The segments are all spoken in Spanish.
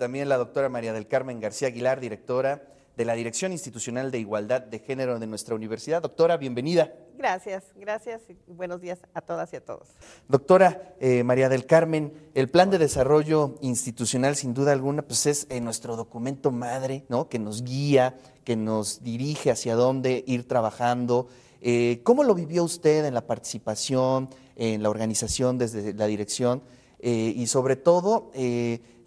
también la doctora María del Carmen García Aguilar, directora de la Dirección Institucional de Igualdad de Género de nuestra universidad. Doctora, bienvenida. Gracias, gracias y buenos días a todas y a todos. Doctora eh, María del Carmen, el Plan de Desarrollo Institucional, sin duda alguna, pues es eh, nuestro documento madre, ¿no? Que nos guía, que nos dirige hacia dónde ir trabajando. Eh, ¿Cómo lo vivió usted en la participación, en la organización desde la dirección? y sobre todo,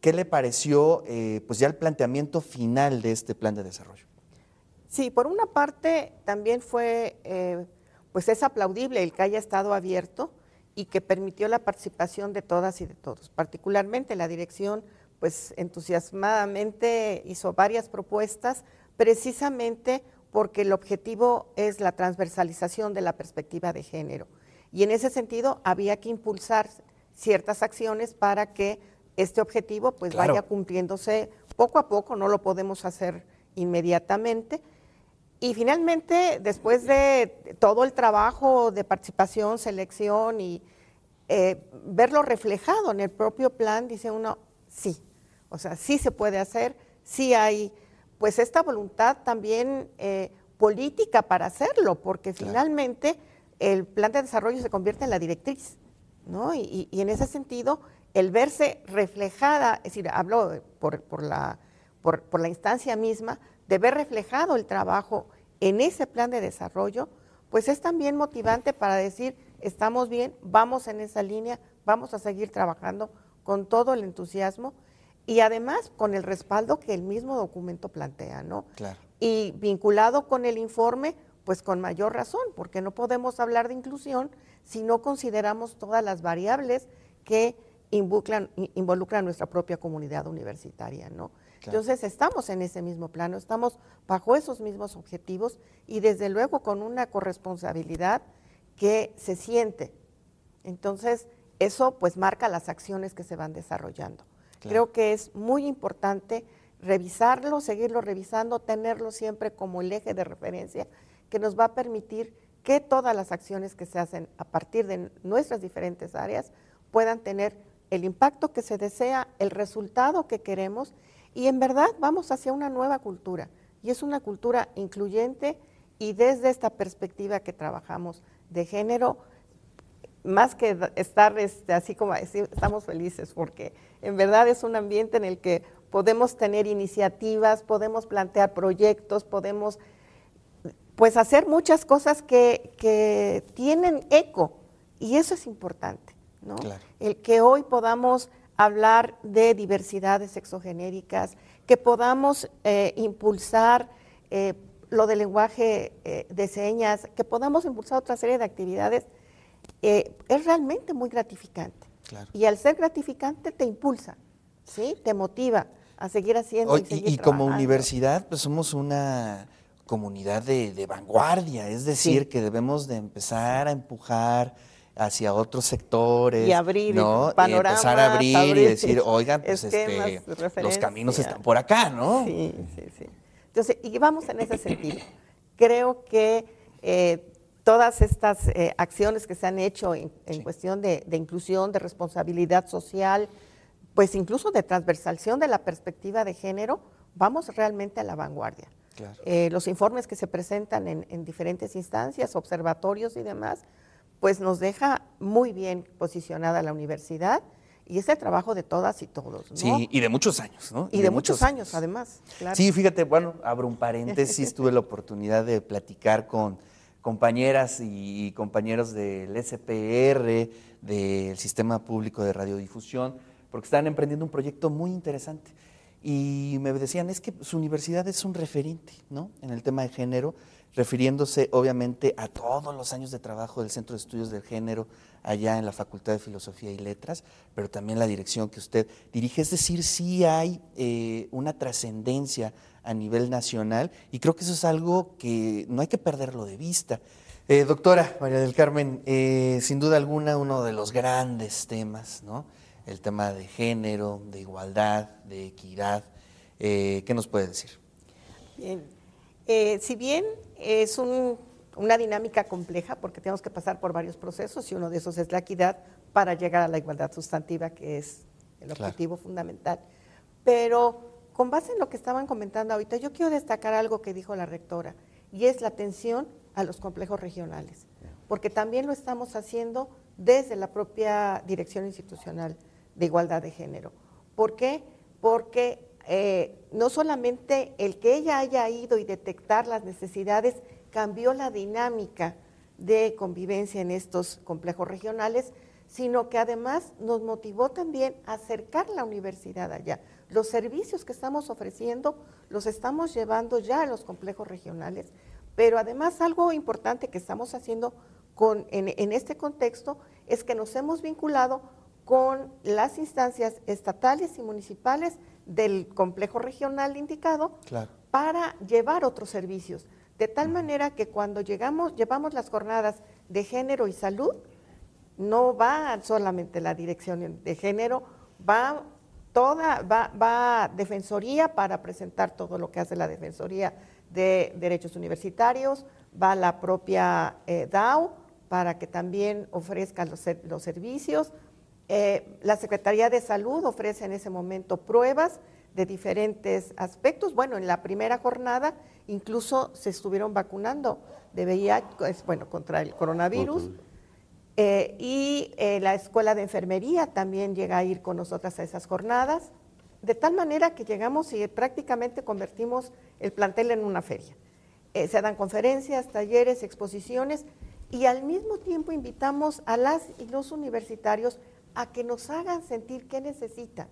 ¿Qué le pareció eh, pues ya el planteamiento final de este plan de desarrollo? Sí, por una parte también fue, eh, pues es aplaudible el que haya estado abierto y que permitió la participación de todas y de todos. Particularmente la dirección, pues entusiasmadamente hizo varias propuestas, precisamente porque el objetivo es la transversalización de la perspectiva de género. Y en ese sentido había que impulsar ciertas acciones para que este objetivo pues vaya cumpliéndose poco a poco, no lo podemos hacer inmediatamente. Y finalmente, después de todo el trabajo de participación, selección y eh, verlo reflejado en el propio plan, dice uno, sí, o sea, sí se puede hacer, sí hay pues esta voluntad también eh, política para hacerlo, porque finalmente el plan de desarrollo se convierte en la directriz, ¿no? y en ese sentido el verse reflejada, es decir, hablo por, la, por, la instancia misma, de ver reflejado el trabajo en ese plan de desarrollo, pues es también motivante para decir, estamos bien, vamos en esa línea, vamos a seguir trabajando con todo el entusiasmo y además con el respaldo que el mismo documento plantea, ¿no? Claro. Y vinculado con el informe, pues con mayor razón, porque no podemos hablar de inclusión si no consideramos todas las variables que involucran, nuestra propia comunidad universitaria, ¿no? Entonces estamos en ese mismo plano, estamos bajo esos mismos objetivos y desde luego con una corresponsabilidad que se siente. Entonces, eso pues marca las acciones que se van desarrollando. Creo que es muy importante revisarlo, seguirlo revisando, tenerlo siempre como el eje de referencia que nos va a permitir que todas las acciones que se hacen a partir de nuestras diferentes áreas puedan tener el impacto que se desea, el resultado que queremos y en verdad vamos hacia una nueva cultura y es una cultura incluyente y desde esta perspectiva que trabajamos de género, más que estar este, así como estamos felices porque en verdad es un ambiente en el que podemos tener iniciativas, podemos plantear proyectos, podemos pues hacer muchas cosas que, que tienen eco y eso es importante. El que hoy podamos hablar de diversidades sexogenéricas, que podamos eh, impulsar eh, lo del lenguaje eh, de señas, que podamos impulsar otra serie de actividades, es realmente muy gratificante. Y al ser gratificante te impulsa, ¿sí? te motiva a seguir haciendo. y, y, como universidad, pues somos una comunidad de, vanguardia, es decir, que debemos de empezar a empujar hacia otros sectores. Y abrir ¿no? empezar a abrir, y decir, oigan, pues este, los caminos están por acá, ¿no? Sí, sí, sí. Entonces, y vamos en ese sentido. Creo que eh, todas estas eh, acciones que se han hecho en, cuestión de, inclusión, de responsabilidad social, pues incluso de transversalización de la perspectiva de género, vamos realmente a la vanguardia. Eh, los informes que se presentan en diferentes instancias, observatorios y demás, pues nos deja muy bien posicionada la universidad y ese trabajo de todas y todos. ¿no? Sí, y de muchos años, ¿no? Y, de, muchos, años, además. Sí, fíjate, bueno, abro un paréntesis, tuve la oportunidad de platicar con compañeras y compañeros del SPR, del Sistema Público de Radiodifusión, porque están emprendiendo un proyecto muy interesante. Y me decían, es que su universidad es un referente, ¿no? En el tema de género, refiriéndose obviamente a todos los años de trabajo del Centro de Estudios del Género allá en la Facultad de Filosofía y Letras, pero también la dirección que usted dirige. Es decir, sí hay eh, una trascendencia a nivel nacional y creo que eso es algo que no hay que perderlo de vista. Eh, doctora María del Carmen, eh, sin duda alguna uno de los grandes temas, ¿no? El tema de género, de igualdad, de equidad. ¿Qué nos puede decir? Bien. si bien es una dinámica compleja porque tenemos que pasar por varios procesos y uno de esos es la equidad para llegar a la igualdad sustantiva, que es el objetivo fundamental. Pero con base en lo que estaban comentando ahorita, yo quiero destacar algo que dijo la rectora, y es la atención a los complejos regionales, porque también lo estamos haciendo desde la propia Dirección Institucional de Igualdad de Género. ¿Por qué? Porque eh, no solamente el que ella haya ido y detectar las necesidades cambió la dinámica de convivencia en estos complejos regionales, sino que además nos motivó también a acercar la universidad allá. Los servicios que estamos ofreciendo los estamos llevando ya a los complejos regionales, pero además algo importante que estamos haciendo con, en, este contexto es que nos hemos vinculado con las instancias estatales y municipales del complejo regional indicado para llevar otros servicios. De tal manera que cuando llegamos, llevamos las jornadas de género y salud, no va solamente la dirección de género, va toda, va, va Defensoría para presentar todo lo que hace la Defensoría de Derechos Universitarios, va la propia eh, DAO para que también ofrezca los, los servicios. Eh, la Secretaría de Salud ofrece en ese momento pruebas de diferentes aspectos. Bueno, en la primera jornada incluso se estuvieron vacunando de VIH, bueno, contra el coronavirus. Eh, y eh, la escuela de enfermería también llega a ir con nosotras a esas jornadas, de tal manera que llegamos y prácticamente convertimos el plantel en una feria. Eh, se dan conferencias, talleres, exposiciones y al mismo tiempo invitamos a las y los universitarios a que nos hagan sentir qué necesitan,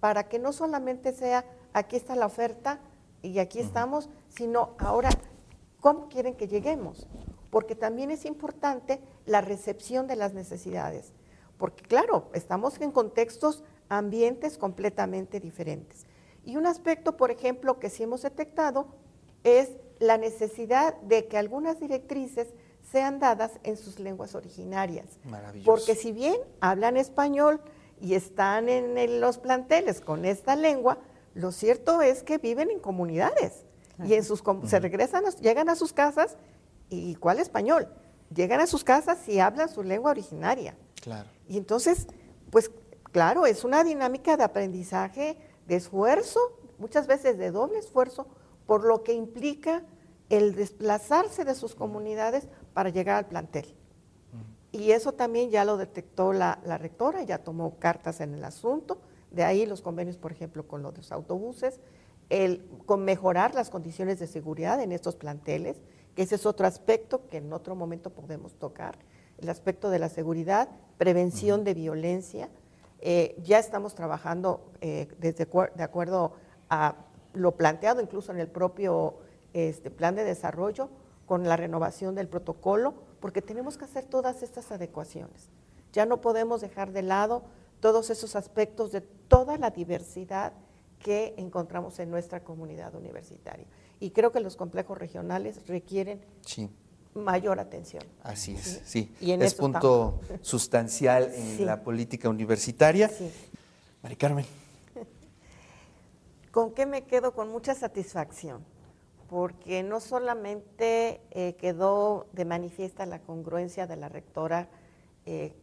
para que no solamente sea aquí está la oferta y aquí estamos, sino ahora, ¿cómo quieren que lleguemos? Porque también es importante la recepción de las necesidades, porque claro, estamos en contextos, ambientes completamente diferentes. Y un aspecto, por ejemplo, que sí hemos detectado es la necesidad de que algunas directrices sean dadas en sus lenguas originarias. Porque si bien hablan español, y están en, los planteles con esta lengua, lo cierto es que viven en comunidades y en sus se regresan, llegan a sus casas y ¿cuál español? Llegan a sus casas y hablan su lengua originaria. Claro. Y entonces, pues claro, es una dinámica de aprendizaje, de esfuerzo, muchas veces de doble esfuerzo, por lo que implica el desplazarse de sus comunidades para llegar al plantel. Y eso también ya lo detectó la, rectora, ya tomó cartas en el asunto, de ahí los convenios, por ejemplo, con los autobuses, el, con mejorar las condiciones de seguridad en estos planteles, que ese es otro aspecto que en otro momento podemos tocar, el aspecto de la seguridad, prevención de violencia. Eh, ya estamos trabajando eh, desde, de acuerdo a lo planteado incluso en el propio este, plan de desarrollo, con la renovación del protocolo, porque tenemos que hacer todas estas adecuaciones. Ya no podemos dejar de lado todos esos aspectos de toda la diversidad que encontramos en nuestra comunidad universitaria. Y creo que los complejos regionales requieren mayor atención. Así es, sí. Y es punto sustancial en la política universitaria. Mari Carmen. ¿Con qué me quedo? Con mucha satisfacción porque no solamente eh, quedó de manifiesta la congruencia de la rectora eh,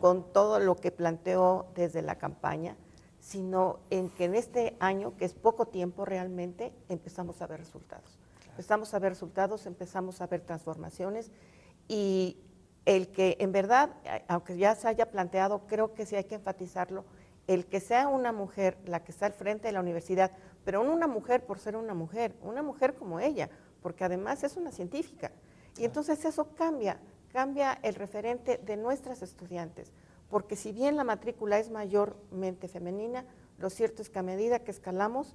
con todo lo que planteó desde la campaña, sino en que en este año, que es poco tiempo realmente, empezamos a ver resultados. Empezamos a ver resultados, empezamos a ver transformaciones y el que en verdad, aunque ya se haya planteado, creo que sí hay que enfatizarlo, el que sea una mujer la que está al frente de la universidad, pero una mujer por ser una mujer, una mujer como ella, porque además es una científica. Y entonces eso cambia, cambia el referente de nuestras estudiantes, porque si bien la matrícula es mayormente femenina, lo cierto es que a medida que escalamos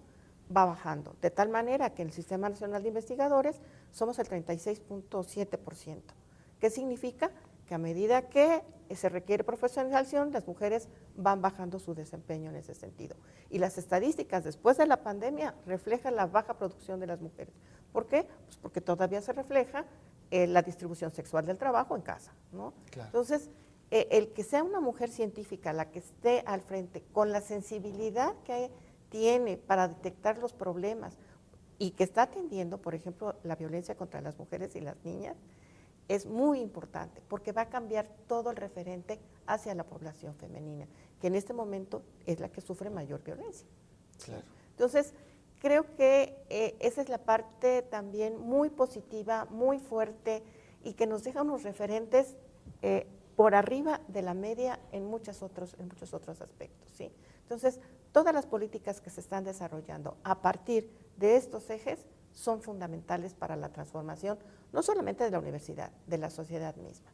va bajando, de tal manera que en el Sistema Nacional de Investigadores somos el 36.7%. ¿Qué significa? Que a medida que se requiere profesionalización, las mujeres van bajando su desempeño en ese sentido. Y las estadísticas después de la pandemia reflejan la baja producción de las mujeres. ¿Por qué? Pues porque todavía se refleja eh, la distribución sexual del trabajo en casa. ¿no? Entonces, eh, el que sea una mujer científica la que esté al frente con la sensibilidad que tiene para detectar los problemas y que está atendiendo, por ejemplo, la violencia contra las mujeres y las niñas, es muy importante porque va a cambiar todo el referente hacia la población femenina, que en este momento es la que sufre mayor violencia. Entonces, creo que eh, esa es la parte también muy positiva, muy fuerte y que nos deja unos referentes eh, por arriba de la media en, muchos otros, en muchos otros aspectos. ¿sí? Entonces, todas las políticas que se están desarrollando a partir de estos ejes son fundamentales para la transformación, no solamente de la universidad, de la sociedad misma.